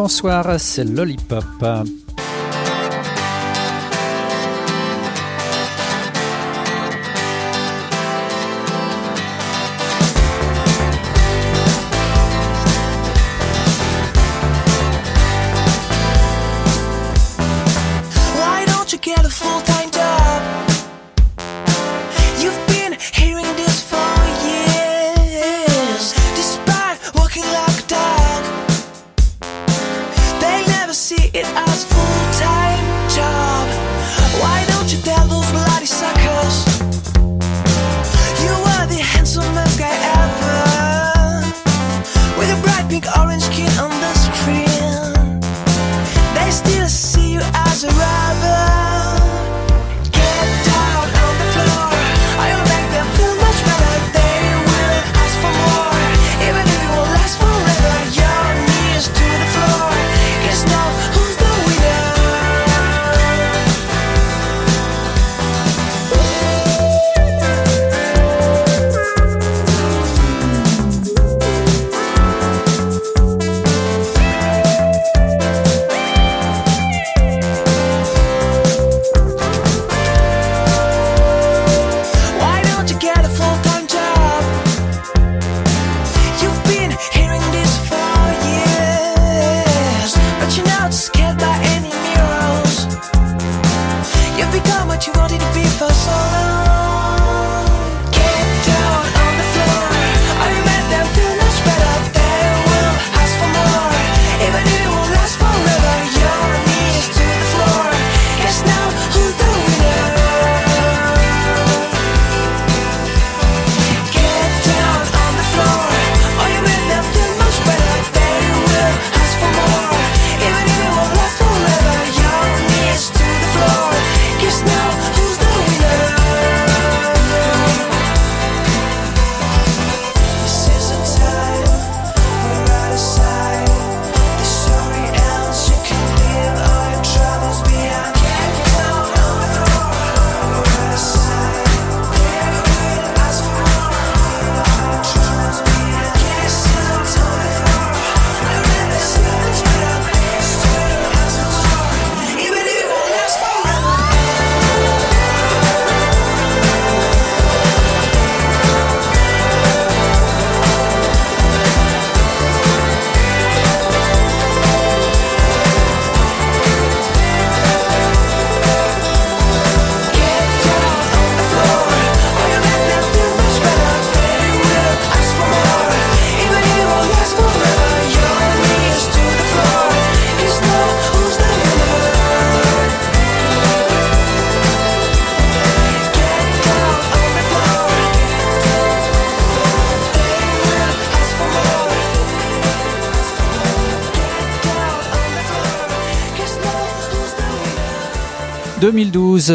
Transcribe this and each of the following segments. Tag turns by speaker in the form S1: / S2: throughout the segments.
S1: bonsoir, c'est Lollipop.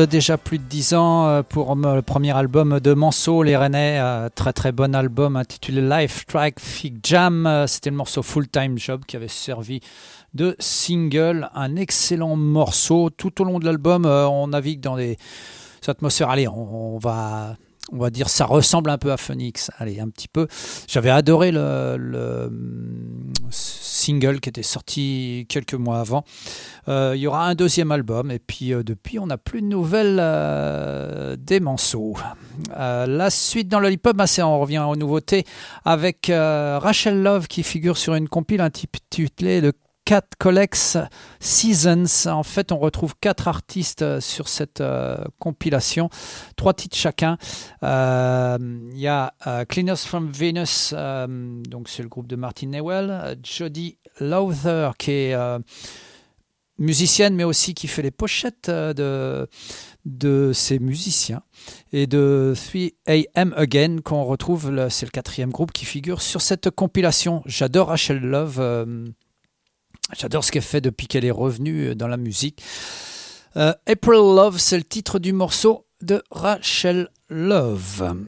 S1: Déjà plus de 10 ans euh, pour le premier album de Manso, les Rennais. Euh, très très bon album intitulé Life Track Fig Jam. Euh, c'était le morceau Full Time Job qui avait servi de single. Un excellent morceau. Tout au long de l'album, on navigue dans des atmosphères. Allez, on va on va dire, ça ressemble un peu à Phoenix. Allez, un petit peu. J'avais adoré le, single qui était sorti quelques mois avant. Euh, il y aura un deuxième album et puis euh, depuis, on n'a plus de nouvelles euh, des morceaux. la suite dans le hip-hop, bah, on revient aux nouveautés avec Rachel Love qui figure sur une compile intitulée Le Cat Collects Seasons. En fait, on retrouve quatre artistes euh, sur cette euh, compilation, trois titres chacun. Euh, il y a Cleaners from Venus, donc c'est le groupe de Martin Newell, Jodie Lowther qui est musicienne mais aussi qui fait les pochettes de, de ces musiciens et de 3AM Again qu'on retrouve, c'est le quatrième groupe qui figure sur cette compilation. J'adore Rachel Love. J'adore ce qu'elle fait depuis qu'elle est revenue euh, dans la musique. Euh, April Love, c'est le titre du morceau de Rachel Love.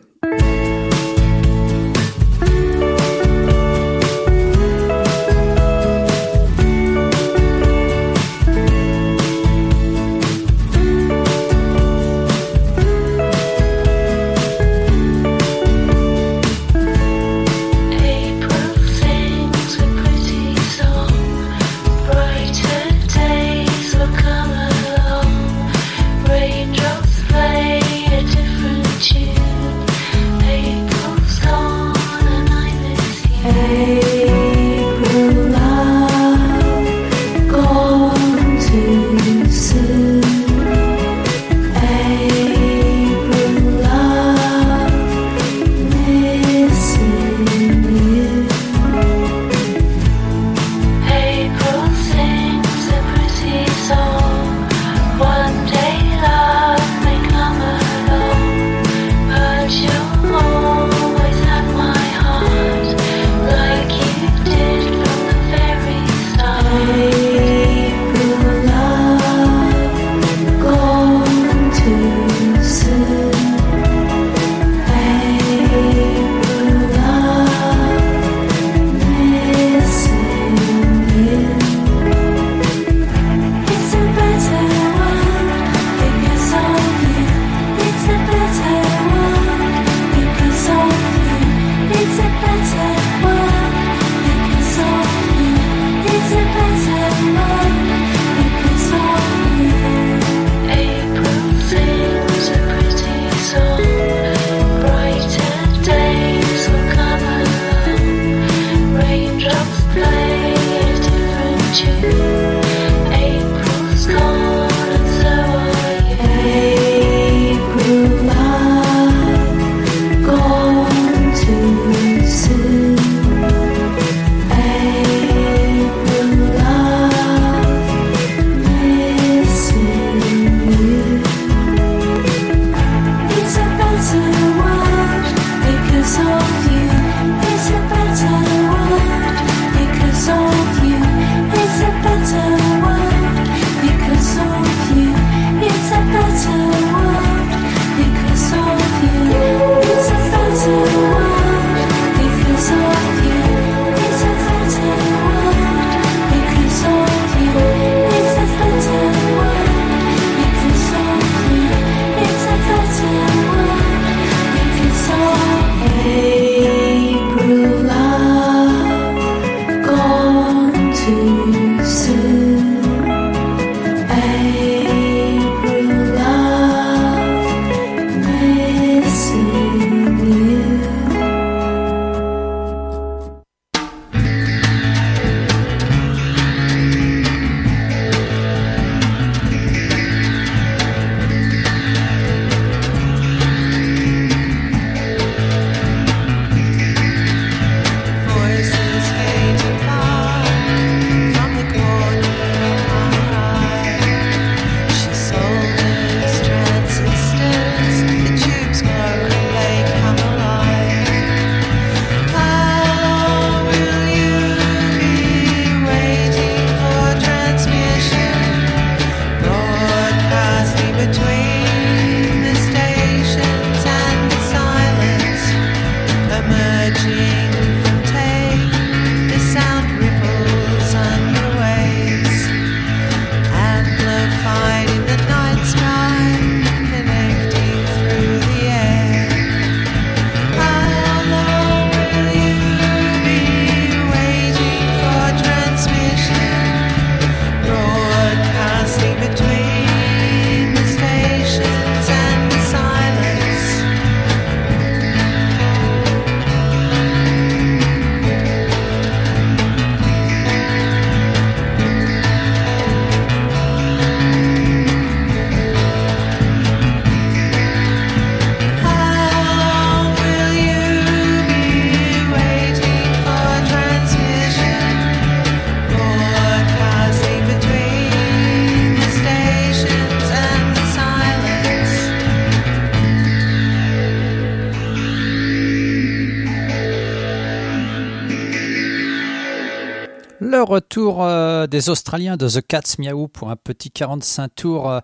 S2: Retour euh, des Australiens de The Cats Miaou pour un petit 45 tours euh,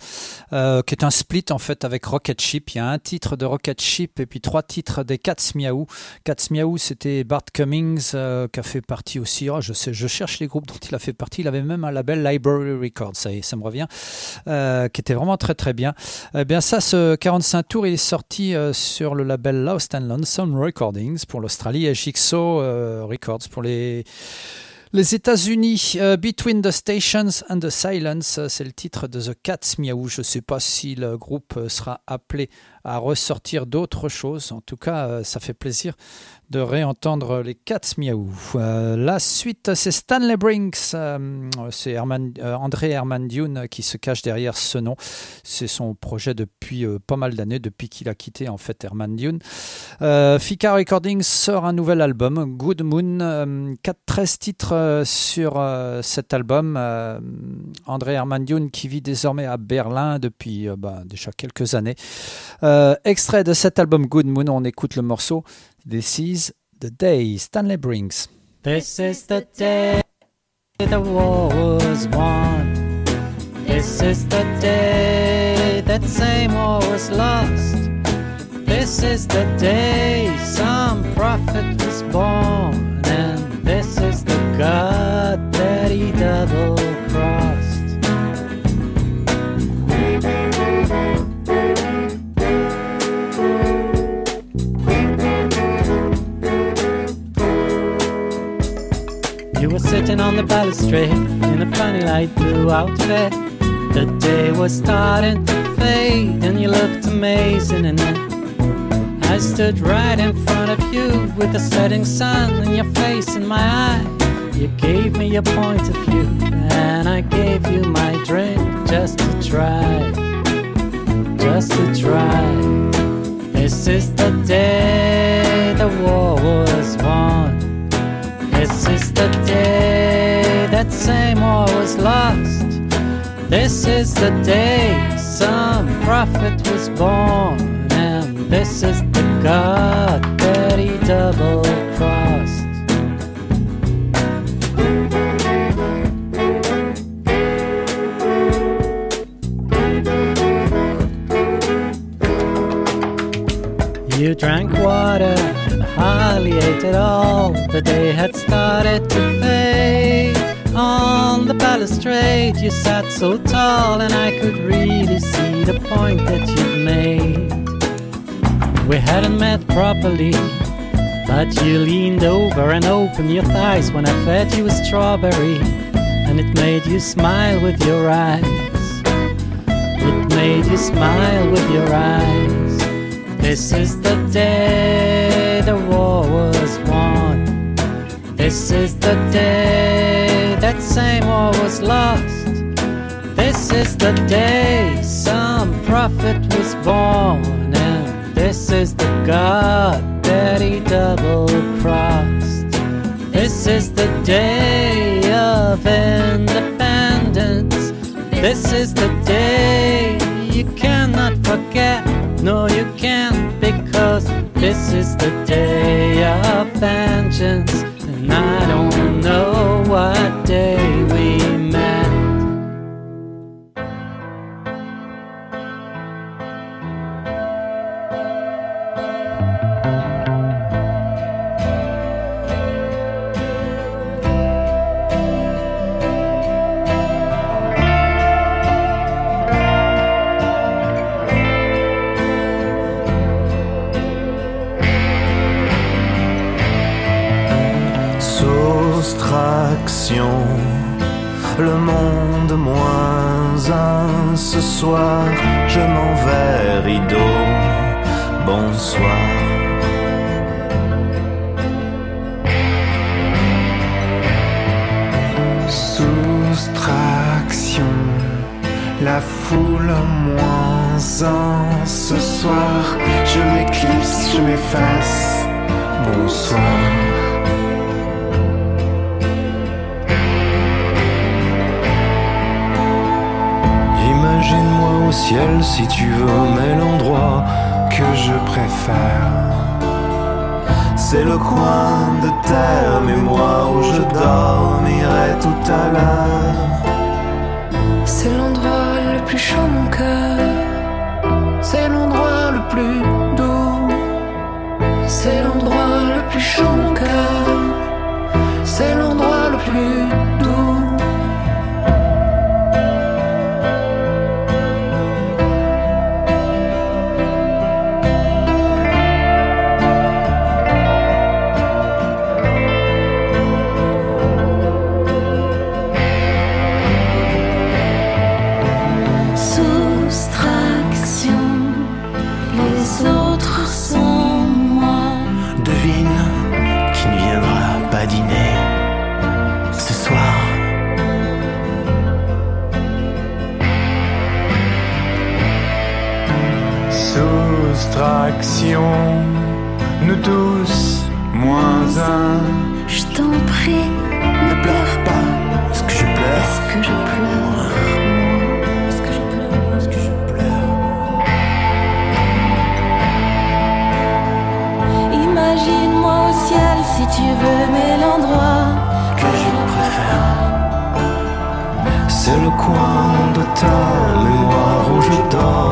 S2: euh, qui est un split en fait avec Rocket Ship. Il y a un titre de Rocket Ship et puis trois titres des Cats Miaou. Cats Miaou, c'était Bart Cummings qui a fait partie aussi. Oh, je cherche les groupes dont il a fait partie. Il avait même un label Library Records, ça, ça me revient, qui était vraiment très très bien. Eh bien ça, ce 45 tours, il est sorti sur le label Lost and Lonesome Recordings pour l'Australie et Jigsaw Records pour les Les États-Unis, euh, Between the Stations and the Silence, euh, c'est le titre de The Cats Miaou. Je ne sais pas si le groupe euh, sera appelé à ressortir d'autres choses. En tout cas, ça fait plaisir de réentendre les Cats Miaou. Euh, la suite, c'est Stanley Brinks. Euh, c'est euh, André Herman Dune qui se cache derrière ce nom. C'est son projet depuis pas mal d'années, depuis qu'il a quitté en fait Herman Dune. Fika Recordings sort un nouvel album, Good Moon. 4, 13 titres sur cet album. André Herman Dune qui vit désormais à Berlin depuis bah, déjà quelques années. Extrait de cet album Good Moon, on écoute le morceau This is the day Stanley brings.
S3: This is the day the war was won. This is the day that same war was lost. This is the day some prophet was born. And this is the God that he double sitting on the balustrade in a funny light blue outfit. The day was starting to fade, and you looked amazing in it. I stood right in front of you with the setting sun in your face and my eye. You gave me your point of view, and I gave you my drink just to try, just to try. This is the day the war was won. This is the day that war was lost. This is the day some prophet was born. And this is the God that he double crossed. You drank water ate at all. The day had started to fade. On the balustrade, you sat so tall, and I could really see the point that you'd made. We hadn't met properly, but you leaned over and opened your thighs when I fed you a strawberry, and it made you smile with your eyes. It made you smile with your eyes. This is the day the war was won. This is the day that same war was lost. This is the day some prophet was born. And this is the God that he double crossed. This is the day of independence. This is the day you cannot forget. No, you can't because this is the day of vengeance, and I don't know what day
S4: soir, je m'en vais, rideau. Bonsoir. Soustraction, la foule moins un. Ce soir, je m'éclipse, je m'efface. Bonsoir. Ciel si tu veux, mais l'endroit que je préfère, c'est le coin de terre, mais moi où je dormirai tout à l'heure.
S5: C'est l'endroit le plus chaud, mon cœur. C'est l'endroit le plus doux. C'est l'endroit le plus chaud, mon cœur.
S4: De ta mémoire où je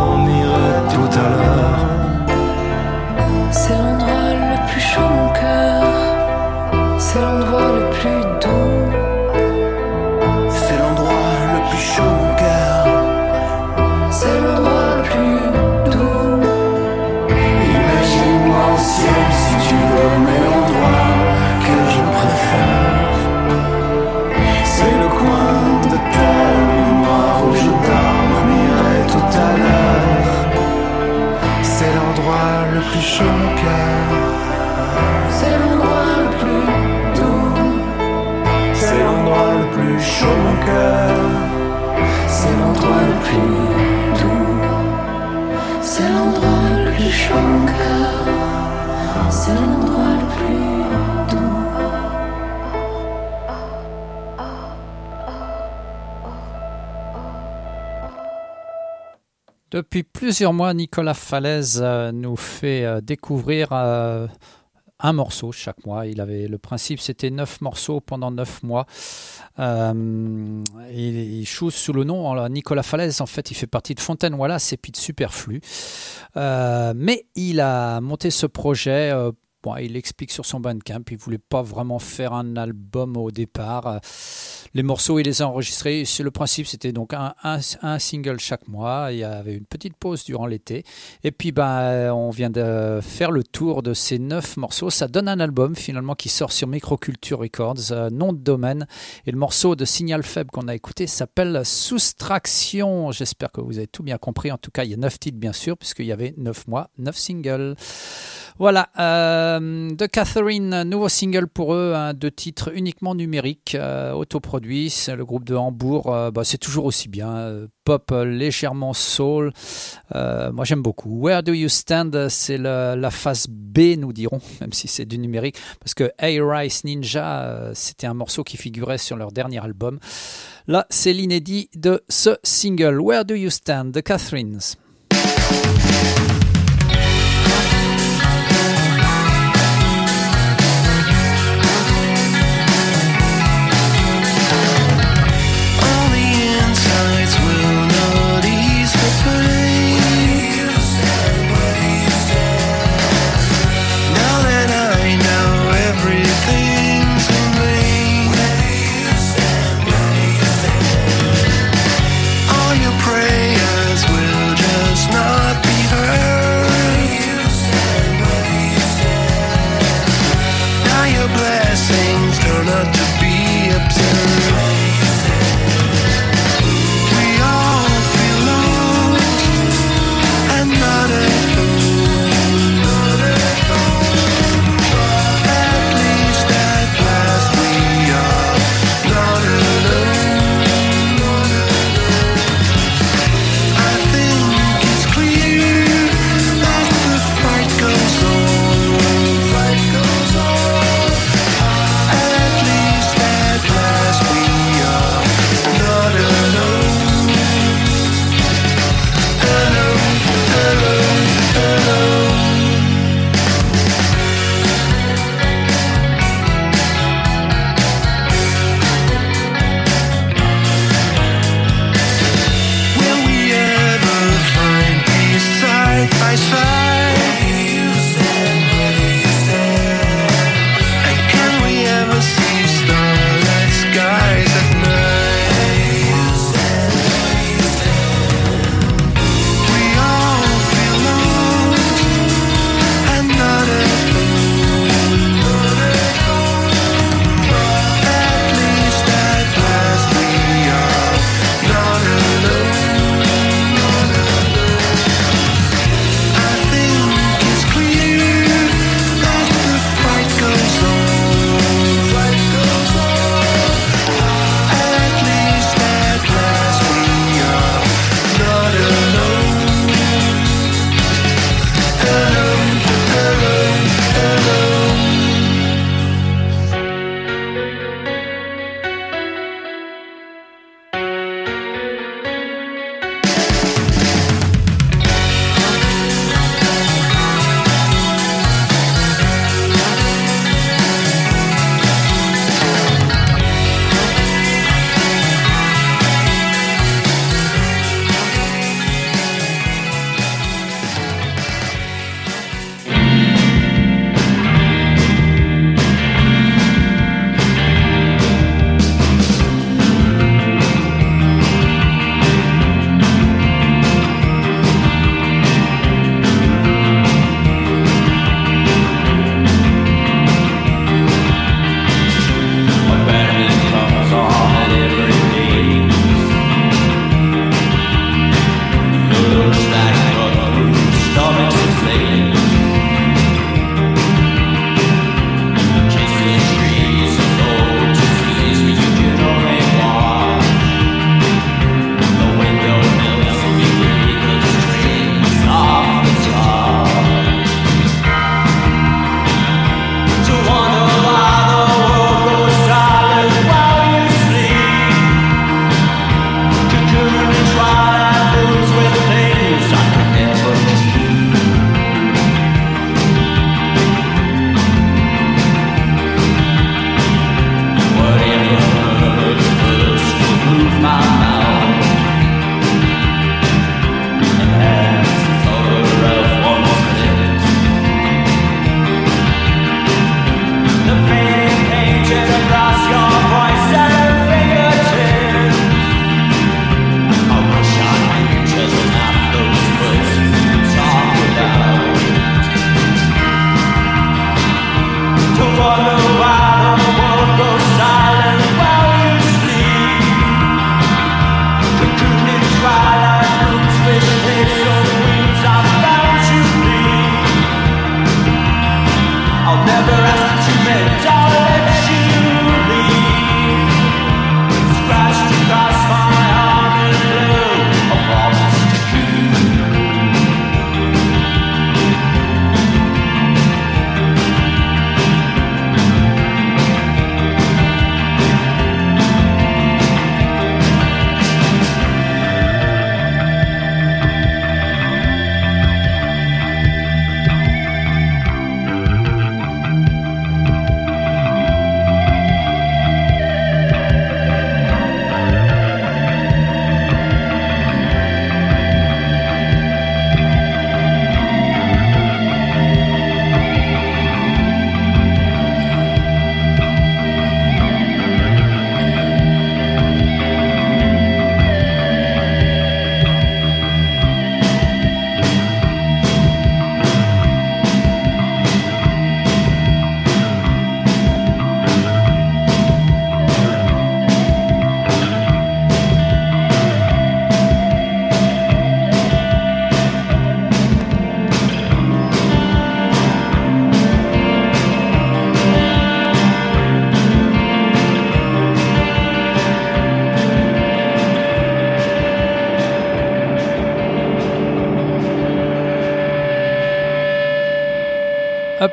S2: mois, Nicolas Falaise euh, nous fait euh, découvrir euh, un morceau chaque mois. Il avait le principe, c'était neuf morceaux pendant neuf mois. Il, il sous le nom Nicolas Falaise. En fait, il fait partie de Fontaine Wallace et puis de Superflu. Mais il a monté ce projet. Il explique sur son Bandcamp, il voulait pas vraiment faire un album au départ. Les morceaux, il les a enregistrés. Le principe, c'était donc un single chaque mois. Il y avait une petite pause durant l'été. Et puis, ben, on vient de faire le tour de ces neuf morceaux. Ça donne un album finalement qui sort sur Microculture Records, euh, nom de domaine. Et le morceau de Signal Faible qu'on a écouté s'appelle Soustraction. J'espère que vous avez tout bien compris. En tout cas, il y a neuf titres, bien sûr, puisqu'il y avait neuf mois, neuf singles. Voilà, euh, de Catherine, nouveau single pour eux, hein, deux titres uniquement numériques, euh, autoproduits. Le groupe de Hambourg, euh, bah, c'est toujours aussi bien. euh, pop légèrement soul. Moi j'aime beaucoup. Where Do You Stand C'est la phase B, nous dirons, même si c'est du numérique. Parce que A-Rice Ninja, euh, c'était un morceau qui figurait sur leur dernier album. Là, c'est l'inédit de ce single. Where Do You Stand de Catherine.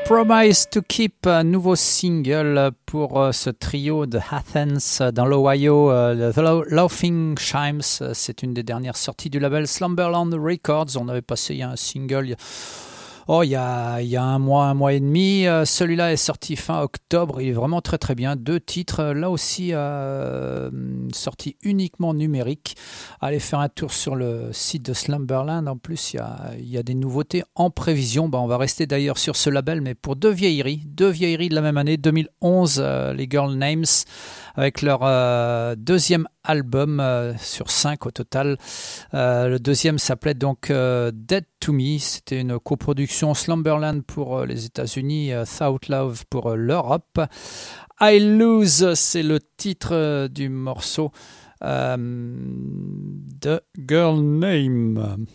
S2: Promise to Keep, un nouveau single pour euh, ce trio de Athens dans l'Ohio, euh, The Laughing Chimes. C'est une des dernières sorties du label Slumberland Records. On avait passé un single Oh, il y a, il y a un mois, un mois et demi. Euh, celui-là est sorti fin octobre. Il est vraiment très très bien. Deux titres, là aussi euh, sorti uniquement numérique. Allez faire un tour sur le site de Slumberland. En plus, il y a, des nouveautés en prévision. Bah, on va rester d'ailleurs sur ce label, mais pour deux vieilleries. Deux vieilleries de la même année, 2011, euh, les Girl Names avec leur euh, deuxième album euh, sur cinq au total. Euh, le deuxième s'appelait donc Dead to Me. C'était une coproduction Slumberland pour les États-Unis, Thought Love pour l'Europe. I Lose, c'est le titre du morceau de Girl Name.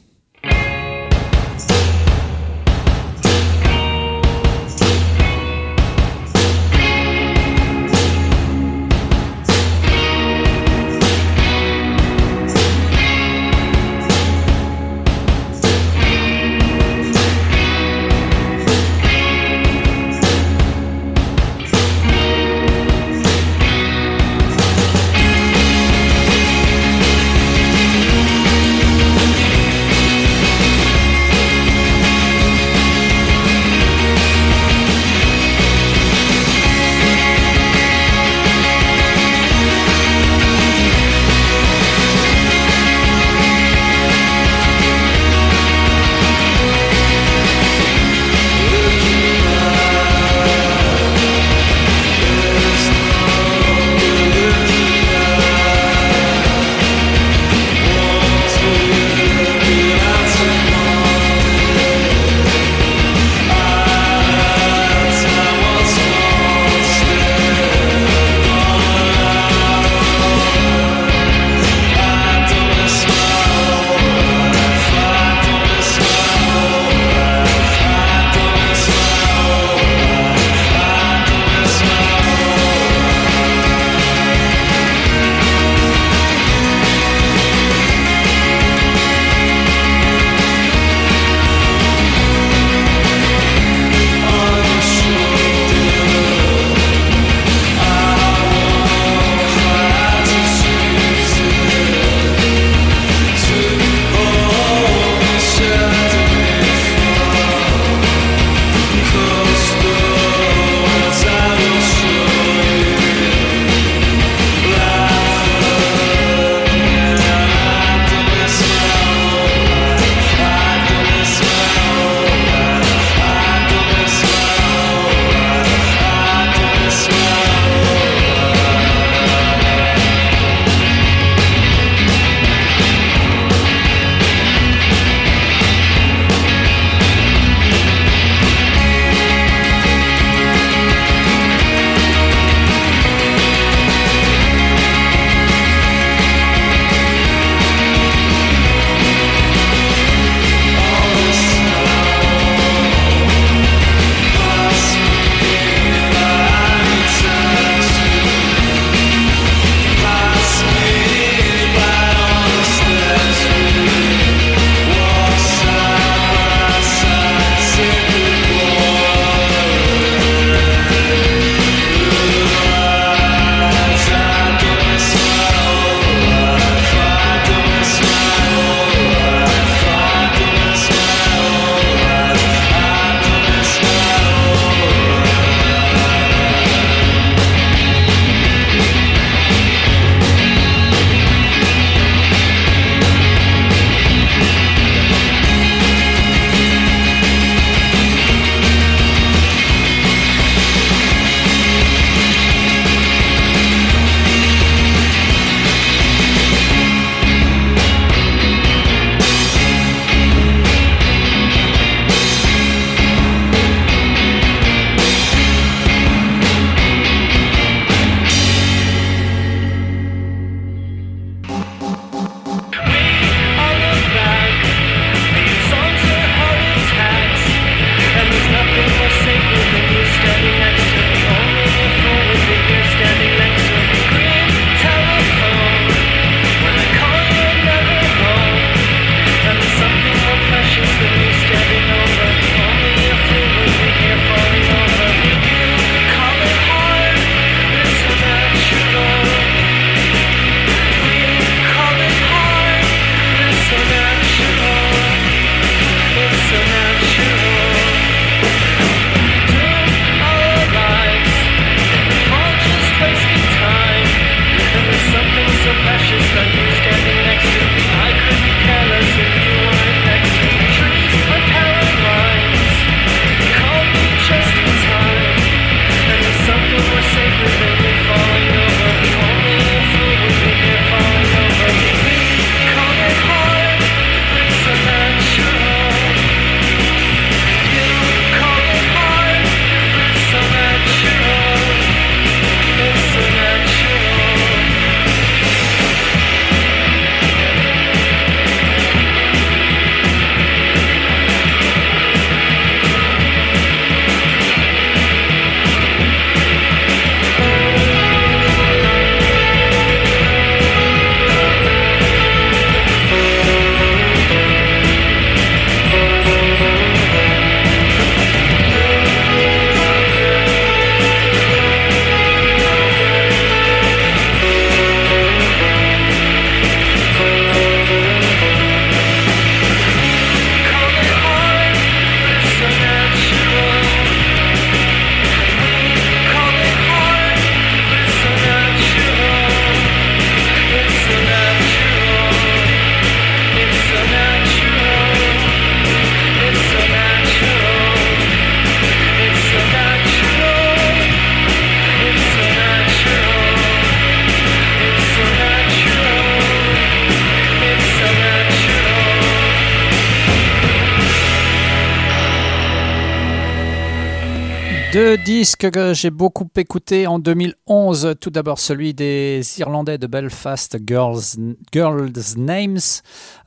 S2: Deux disques que j'ai beaucoup écoutés en 2011. Tout d'abord celui des Irlandais de Belfast, Girls, Girls Names.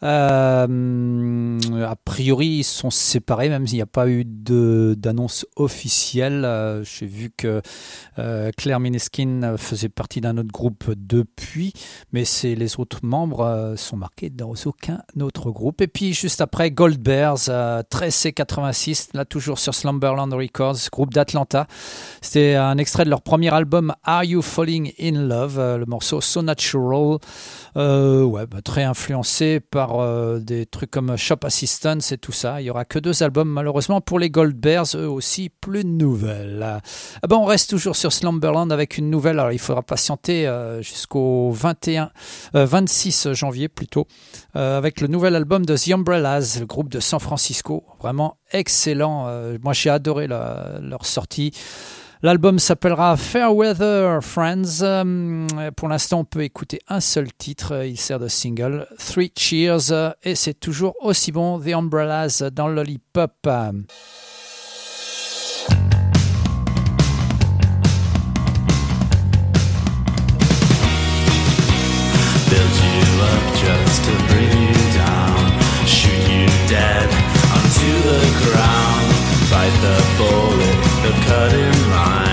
S2: Euh, a priori, ils sont séparés, même s'il n'y a pas eu d'annonce officielle. Euh, j'ai vu que euh, Claire Mineskin faisait partie d'un autre groupe depuis, mais les autres membres sont marqués dans aucun autre groupe. Et puis juste après, Gold Bears, 13C86, là toujours sur Slumberland Records, groupe d'Atlanta c'était un extrait de leur premier album Are You Falling in Love, euh, le morceau So Natural. Euh, bah, très influencé par euh, des trucs comme Shop Assistance et tout ça. Il y aura que deux albums malheureusement pour les Gold Bears, eux aussi plus de nouvelles. Ah ben, on reste toujours sur Slumberland avec une nouvelle. Alors il faudra patienter jusqu'au 21, 26 janvier plutôt, avec le nouvel album de The Umbrellas, le groupe de San Francisco. Vraiment excellent. moi j'ai adoré leur sortie. L'album s'appellera Fairweather Friends. Euh, pour l'instant, on peut écouter un seul titre. Il sert de single, Three Cheers. Et c'est toujours aussi bon, The Umbrellas dans Lollipop.
S4: Just dead onto the ground, bite the bullet, the cutting line,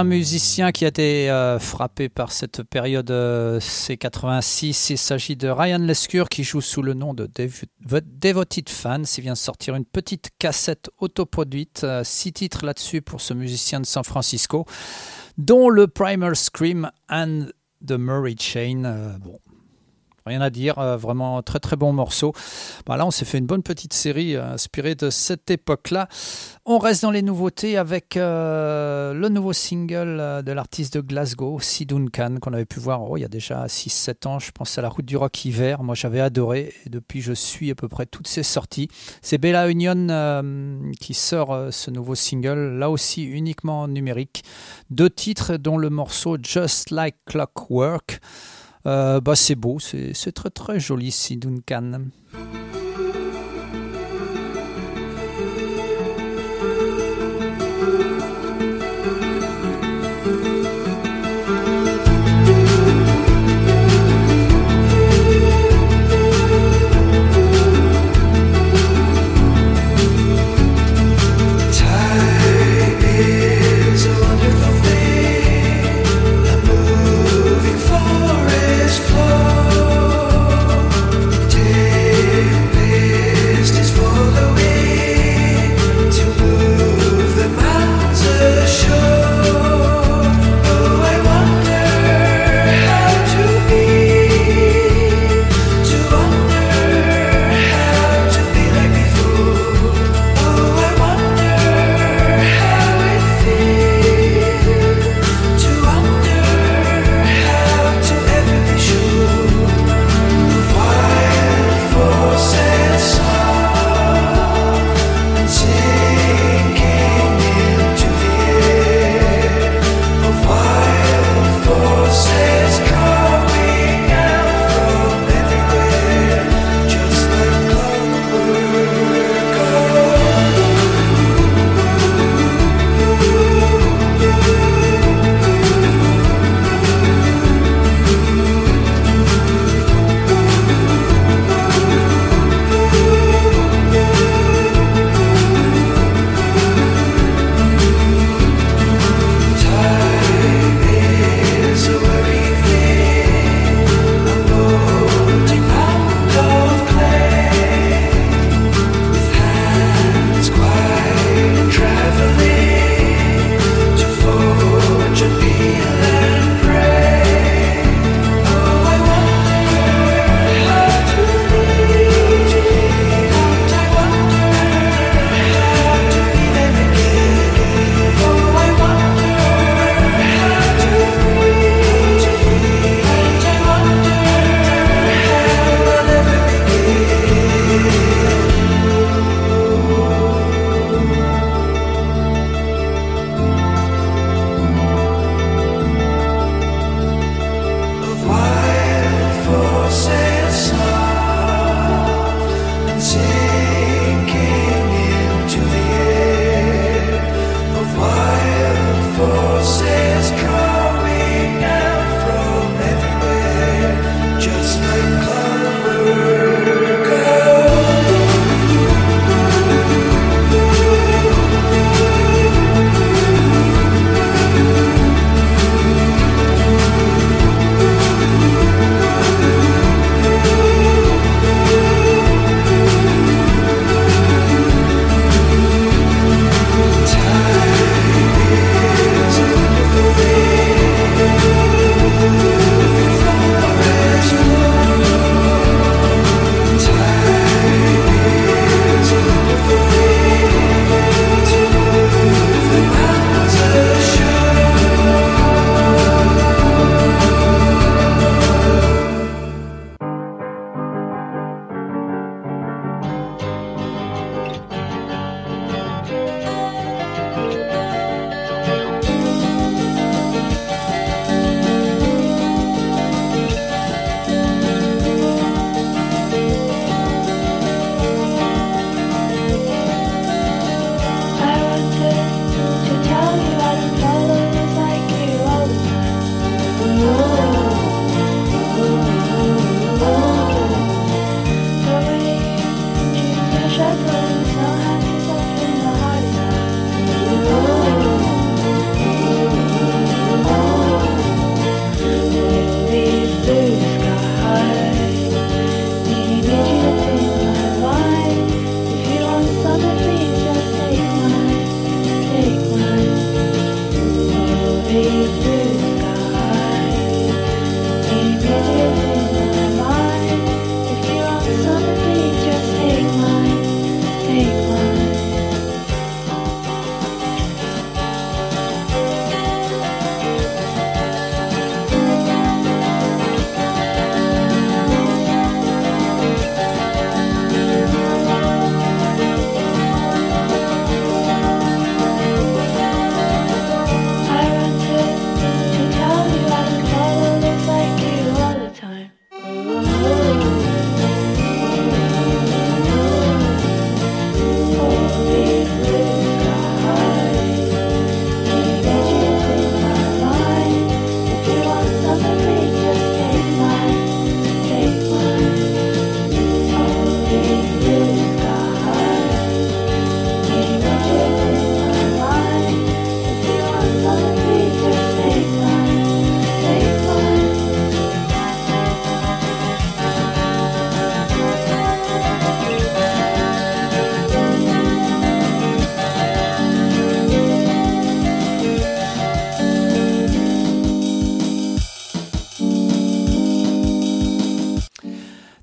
S2: un musicien qui a été euh, frappé par cette période euh, C86. Il s'agit de Ryan Lescure qui joue sous le nom de Dev- Devoted Fans. Il vient de sortir une petite cassette autoproduite, euh, six titres là-dessus pour ce musicien de San Francisco, dont le Primer Scream and the Murray Chain. Bon, Rien à dire, euh, vraiment très très bon morceau. Bah là, on s'est fait une bonne petite série euh, inspirée de cette époque-là. On reste dans les nouveautés avec euh, le nouveau single de l'artiste de Glasgow, Si Duncan, qu'on avait pu voir oh, il y a déjà 6-7 ans. Je pense à la route du rock hiver. Moi, j'avais adoré. Et depuis, je suis à peu près toutes ses sorties. C'est Bella Union qui sort ce nouveau single, là aussi uniquement en numérique. Deux titres, dont le morceau Just Like Clockwork. Euh, bah, c'est beau, c'est très très joli, Si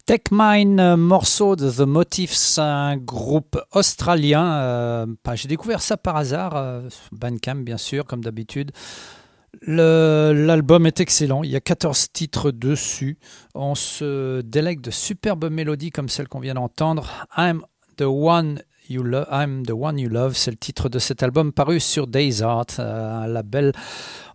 S2: Tech Mine, euh, morceau de The Motifs, un groupe australien. euh, bah, J'ai découvert ça par hasard, euh, Bandcamp bien sûr, comme d'habitude. L'album est excellent, il y a 14 titres dessus. On se délègue de superbes mélodies comme celle qu'on vient d'entendre. I'm the one you love, I'm the one you love, c'est le titre de cet album paru sur Days Art, euh, un label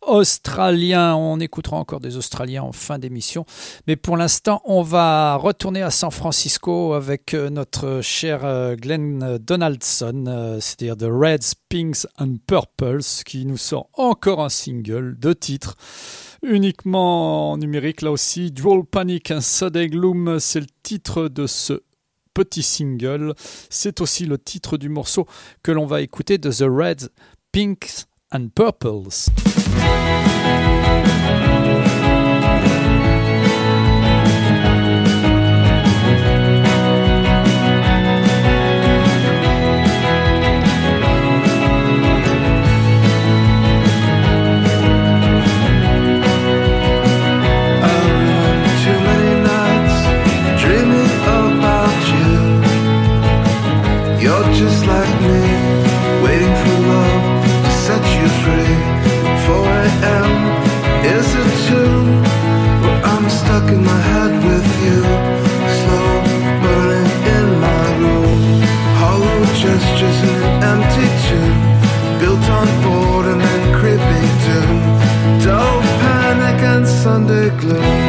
S2: australien. On écoutera encore des Australiens en fin d'émission. Mais pour l'instant, on va retourner à San Francisco avec euh, notre cher euh, Glenn Donaldson, c'est-à-dire The Reds, Pinks and Purples, qui nous sort encore un single, deux titres, uniquement en numérique là aussi. Dual Panic and Sudden Gloom, c'est le titre de ce petit single. C'est aussi le titre du morceau que l'on va écouter de The Reds, Pinks and Purples. glow.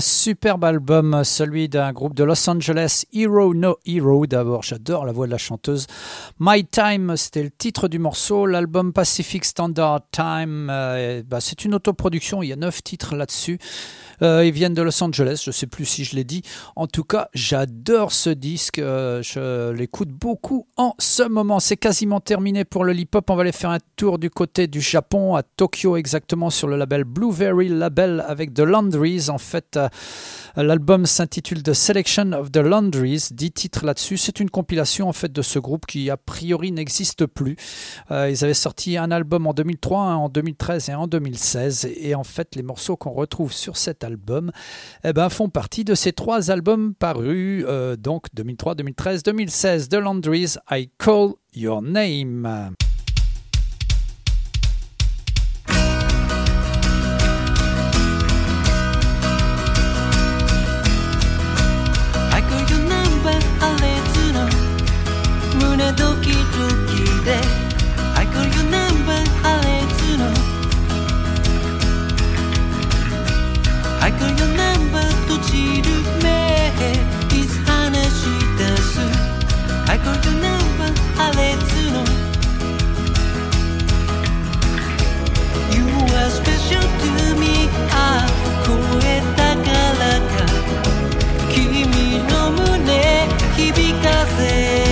S2: Un superbe album, celui d'un groupe de Los Angeles, Hero No Hero. D'abord, j'adore la voix de la chanteuse. My Time, c'était le titre du morceau. L'album Pacific Standard Time, euh, bah, c'est une autoproduction. Il y a neuf titres là-dessus. Euh, ils viennent de Los Angeles, je ne sais plus si je l'ai dit. En tout cas, j'adore ce disque. euh, je l'écoute beaucoup en ce moment. C'est quasiment terminé pour le hip-hop. On va aller faire un tour du côté du Japon, à Tokyo exactement, sur le label Blueberry Label avec The Laundries. En fait, l'album s'intitule The Selection of the Laundries. Dix titres là-dessus. C'est une compilation en fait de ce groupe qui a priori n'existe plus. Euh, ils avaient sorti un album en 2003, un en 2013 et en 2016. Et en fait, les morceaux qu'on retrouve sur cet album eh ben, font partie de ces trois albums parus, euh, donc 2003, 2013, 2016. The Laundries, I Call Your Name.
S6: 胸ドキドキで I call your number 破裂の I call your number 閉じる目いつ話し出す I call your number 破裂の You are special to me あ声高らか君の胸響かせ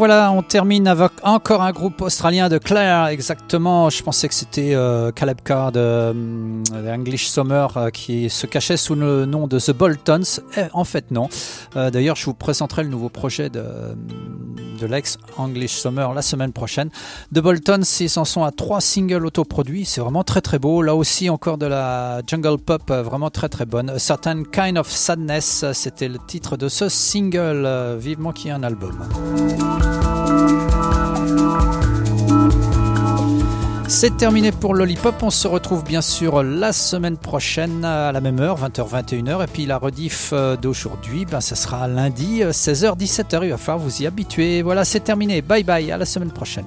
S2: voilà, termine avec encore un groupe australien de Claire, exactement. Je pensais que c'était euh, Caleb Carr de euh, English Summer euh, qui se cachait sous le nom de The Boltons. Eh, en fait, non. Euh, D'ailleurs, je vous présenterai le nouveau projet de, de l'ex English Summer la semaine prochaine. The Boltons, ils en sont à trois singles autoproduits. C'est vraiment très très beau. Là aussi, encore de la jungle pop euh, vraiment très très bonne. A Certain Kind of Sadness, euh, c'était le titre de ce single. Euh, Vivement qu'il y ait un album. C'est terminé pour Lollipop. On se retrouve bien sûr la semaine prochaine à la même heure, 20h-21h. Et puis la rediff euh, d'aujourd'hui, ben, ce sera lundi, 16h-17h. Il va falloir vous y habituer. Voilà, c'est terminé. Bye bye, à la semaine prochaine.